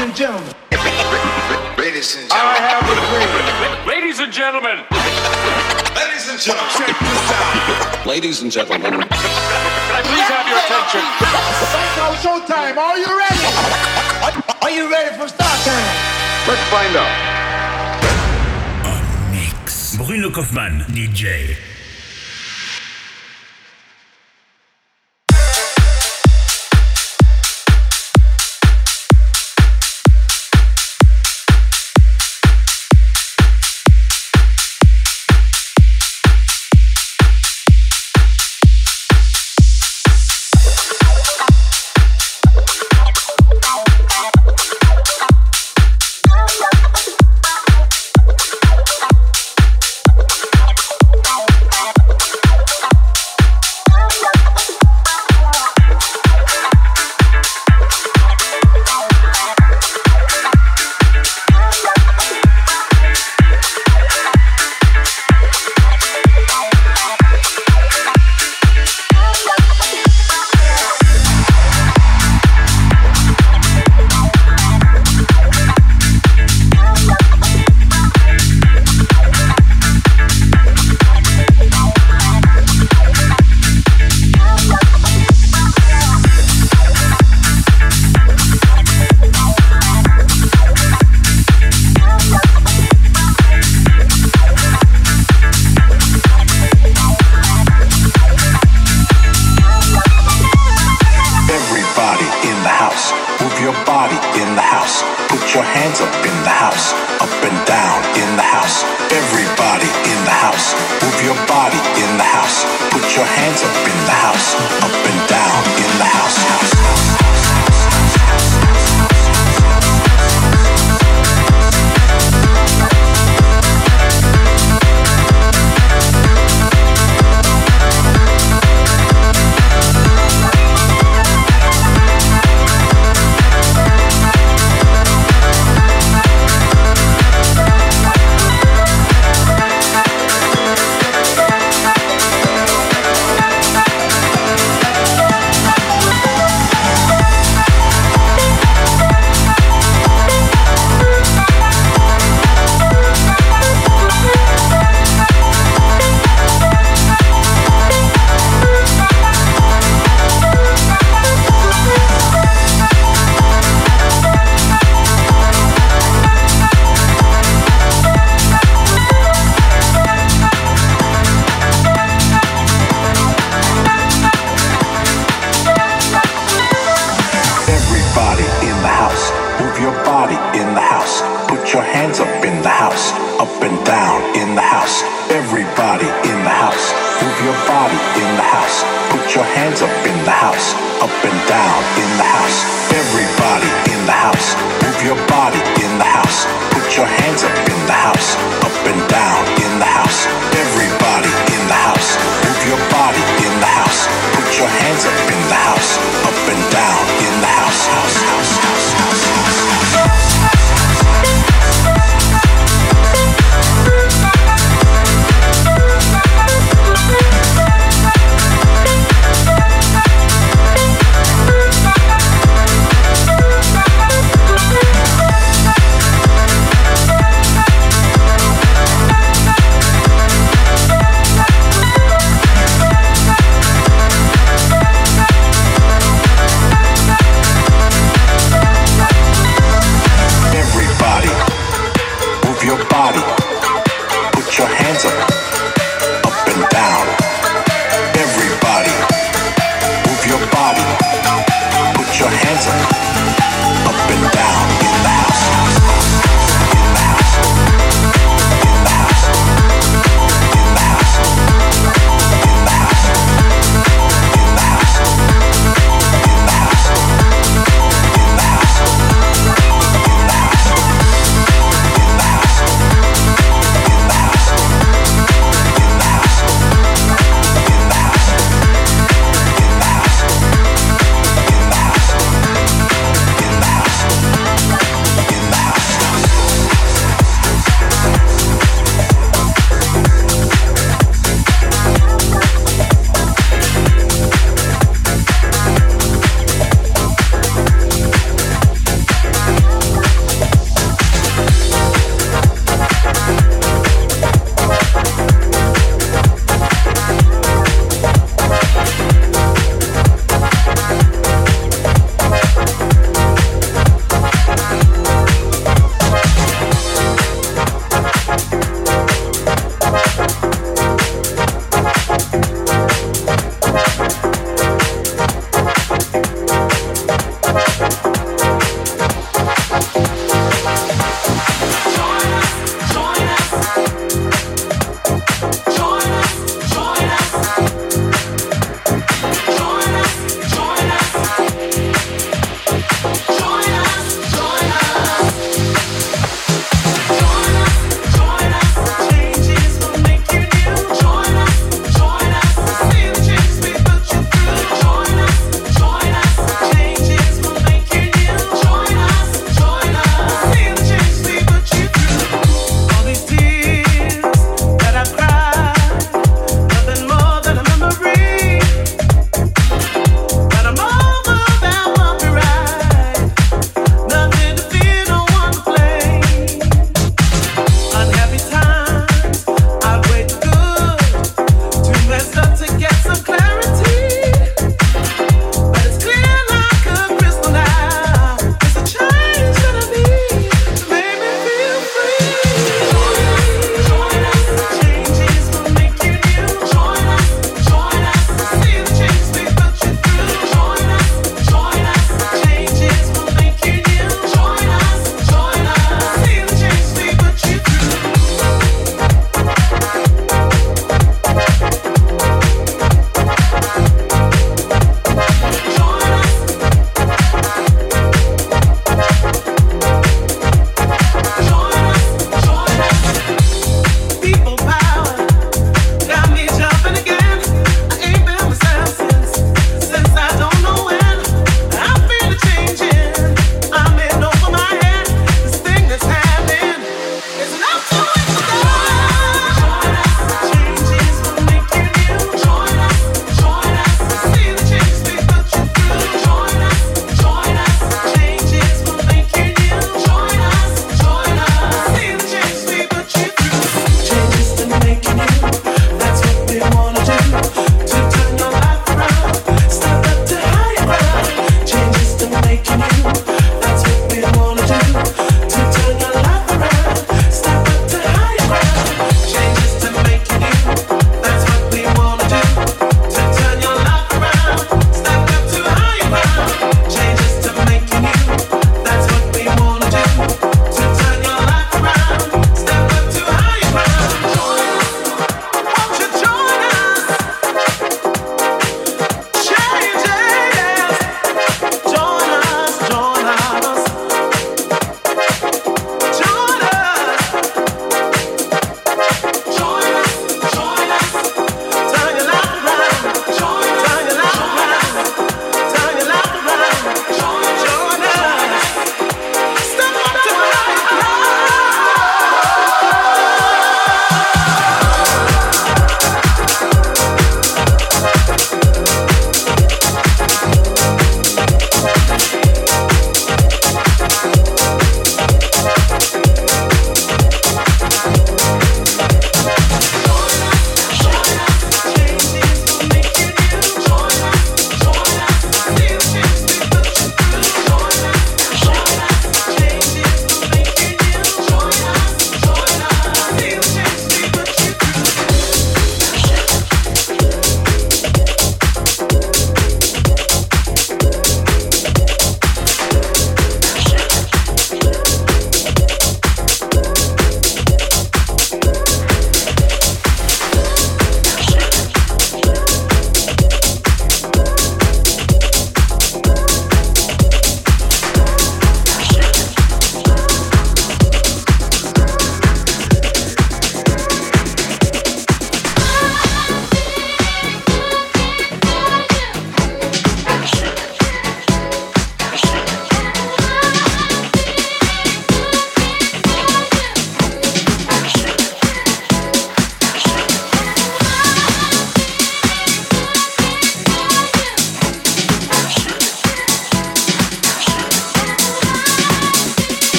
and gentlemen. Ladies and gentlemen. I have a dream. Ladies and gentlemen. Ladies and gentlemen. Check this out. Ladies and gentlemen, Can I please have your attention? Right now, showtime. Are you ready? Are you ready for start time? Let's find out. Mix. Bruno Kauffmann, DJ. Hands up in the house, up and down in the house. Everybody in the house, move your body in the house. Put your hands up in the house, up and down in the house. Everybody in the house, move your body in the house. Put your hands up in the house, up and down in the house. Everybody in the house, move your body in the house. Put your hands up in the house, up and down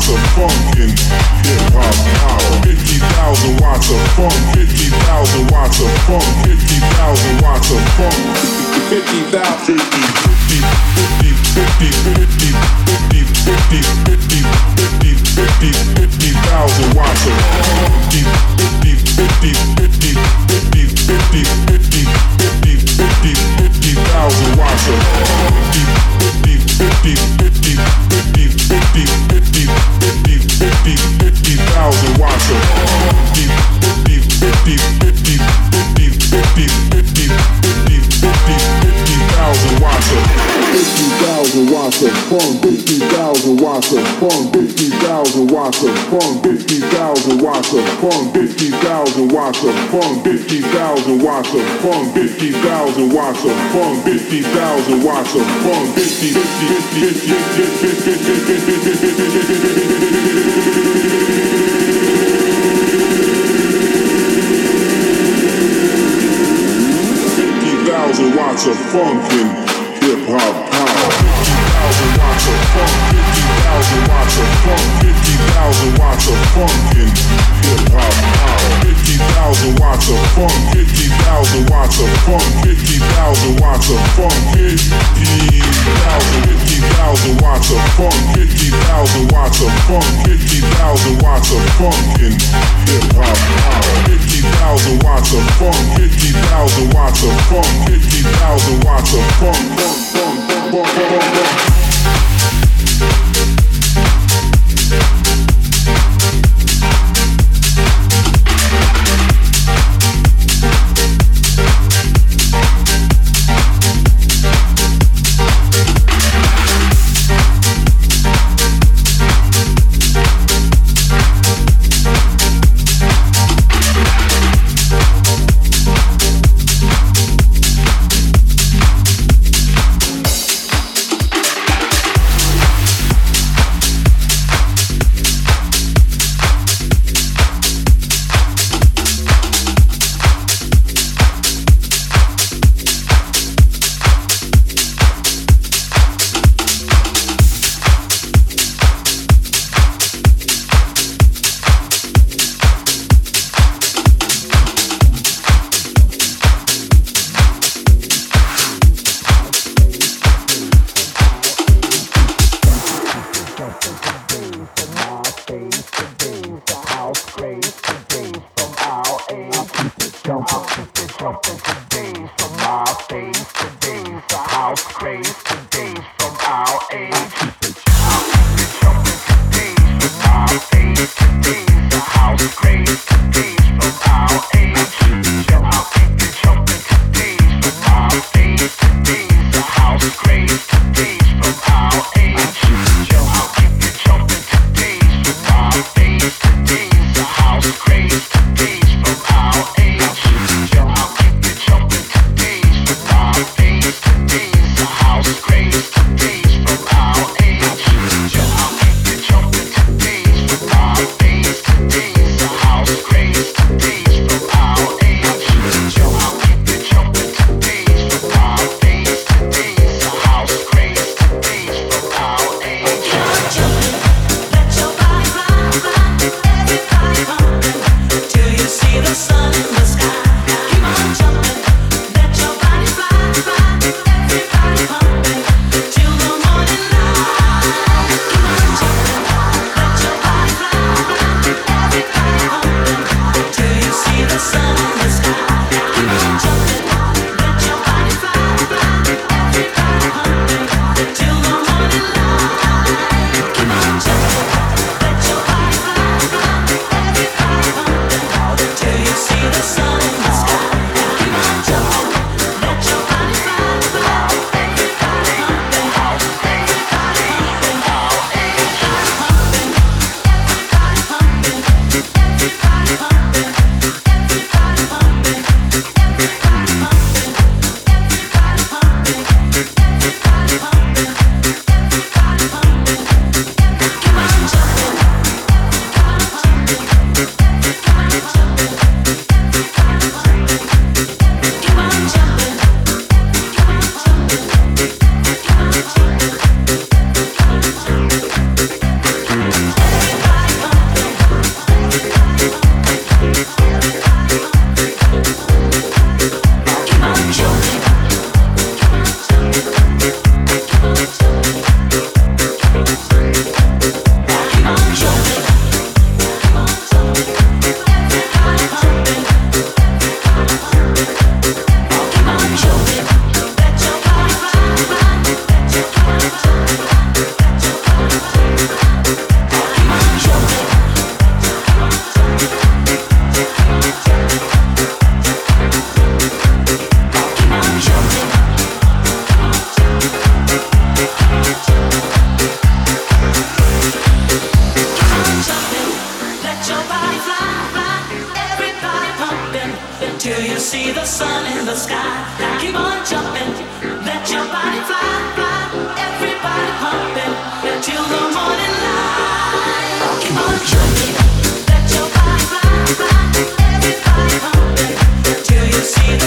watts of funk in hip hop power. 50,000 watts of funk, 50,000 watts of funk, 50,000 watts of funk. 50,000 50 50 50 50 50 50 50 50 50 50,000 watts of 50 watts of funk, 50,000 watts of funk, 50,000 watts of funk, 50,000 watts of funk, 50,000 watts of funk, 50,000 watts of funk, 50, 50, 50,000 watts of funk hip hop power. 50,000 watts of funk, 50,000 watts of funk, 50,000 watts of funk in hip hop power. 50,000 watts of funk, 50,000 watts of funk, 50,000 watts of funk, 50,000, 50,000 watts of funk, 50,000 watts of funk, 50,000 watts of funk in hip hop power. 50,000 watts of funk, 50,000 watts of funk, 50,000 watts of funk, funk, funk, funk, funk, funk, funk. rain.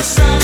sun.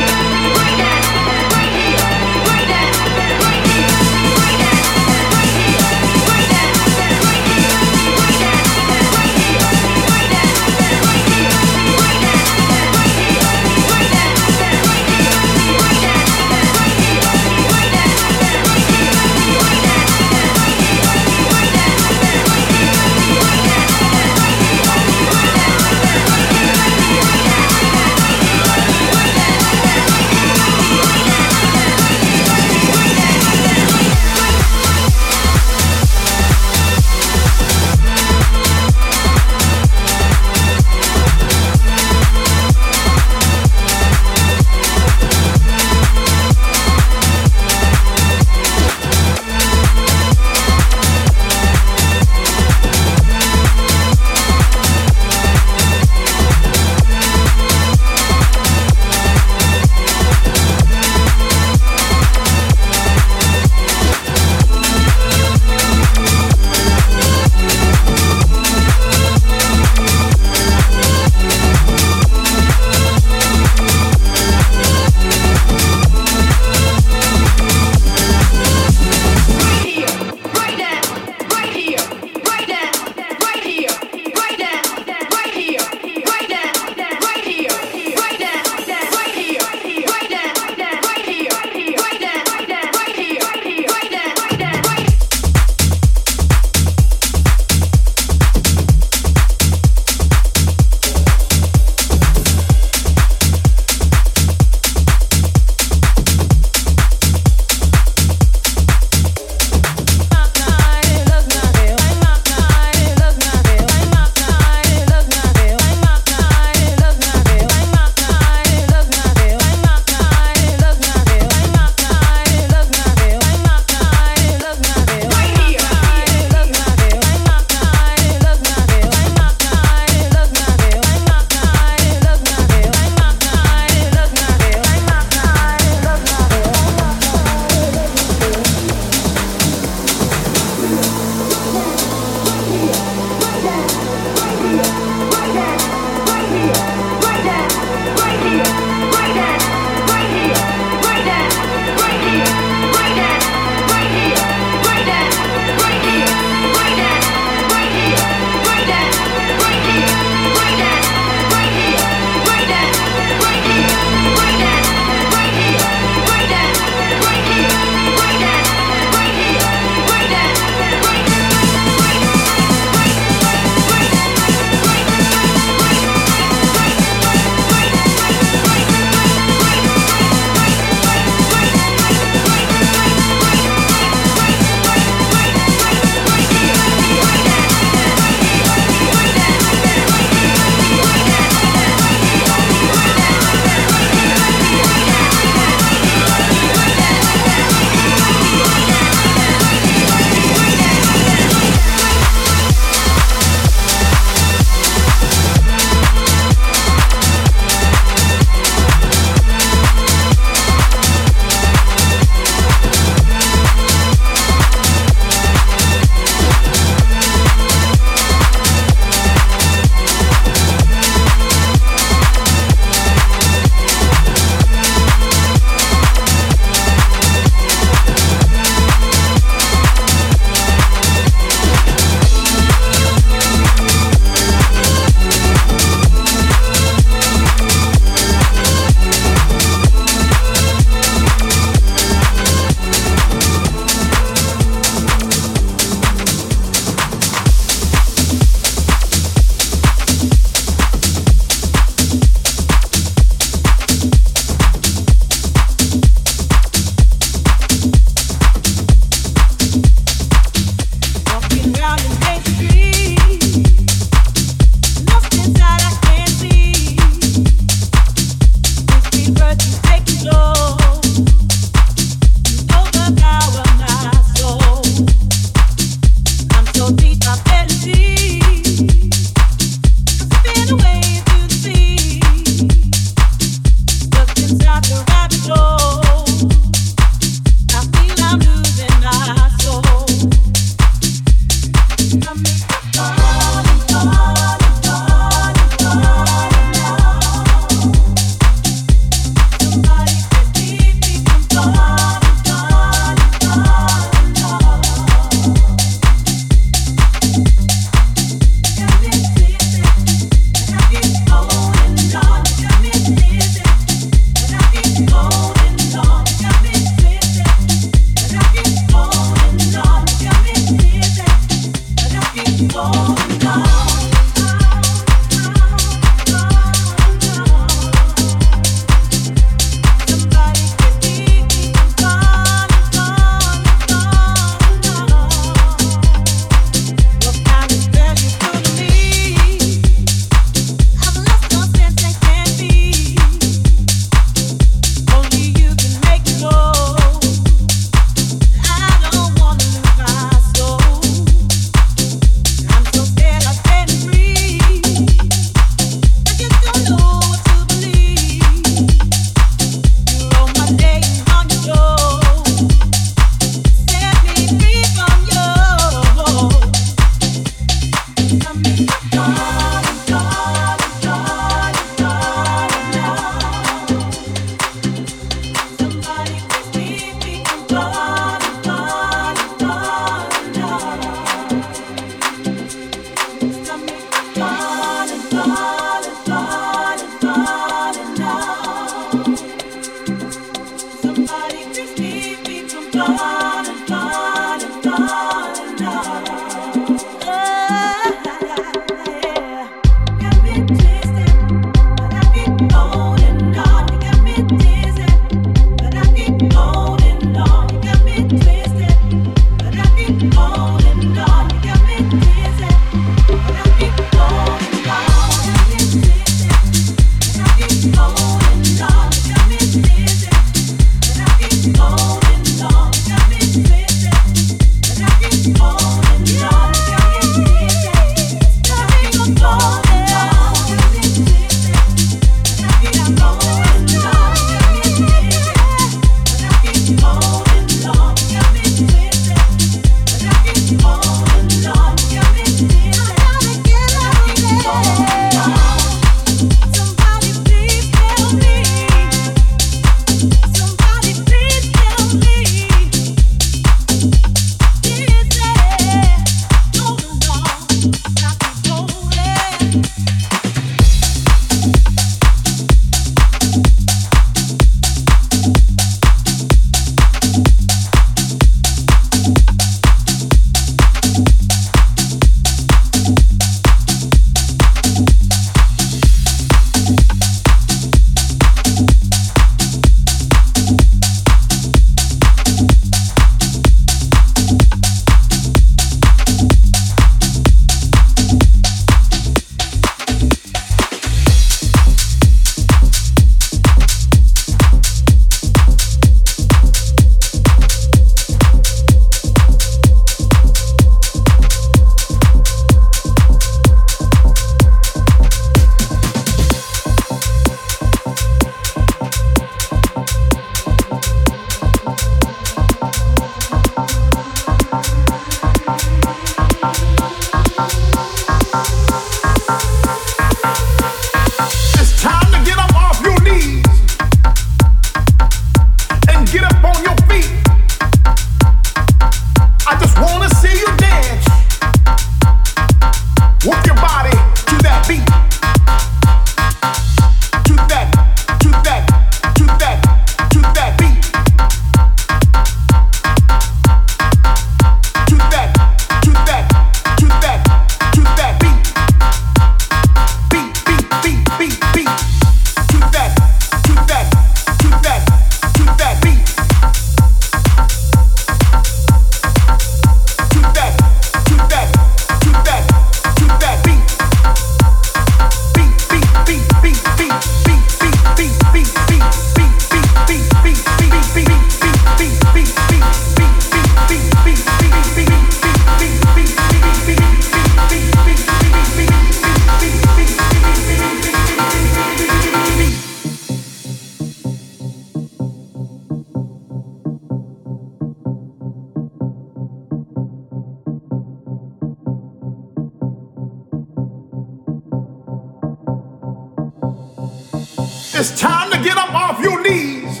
It's time to get up off your knees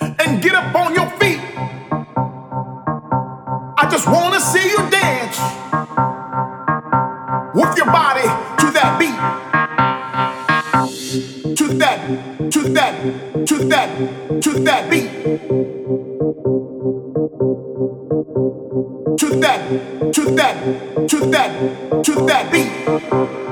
and get up on your feet. I just want to see you dance with your body to that beat. To that, to that, to that, to that beat. To that, to that, to that, to that beat.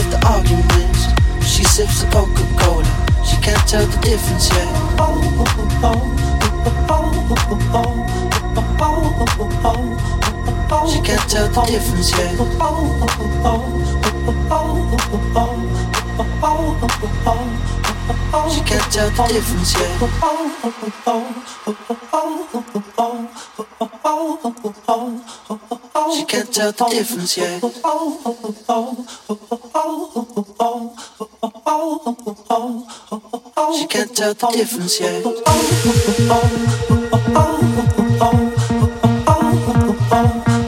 Of the arguments. She sips the Coca Cola, she can't tell the difference yet. She can't tell the difference yet. She can't tell the difference yet. She can't tell the difference yet. She can't tell the difference yet. Oh, oh, oh, oh, oh, oh, oh, oh.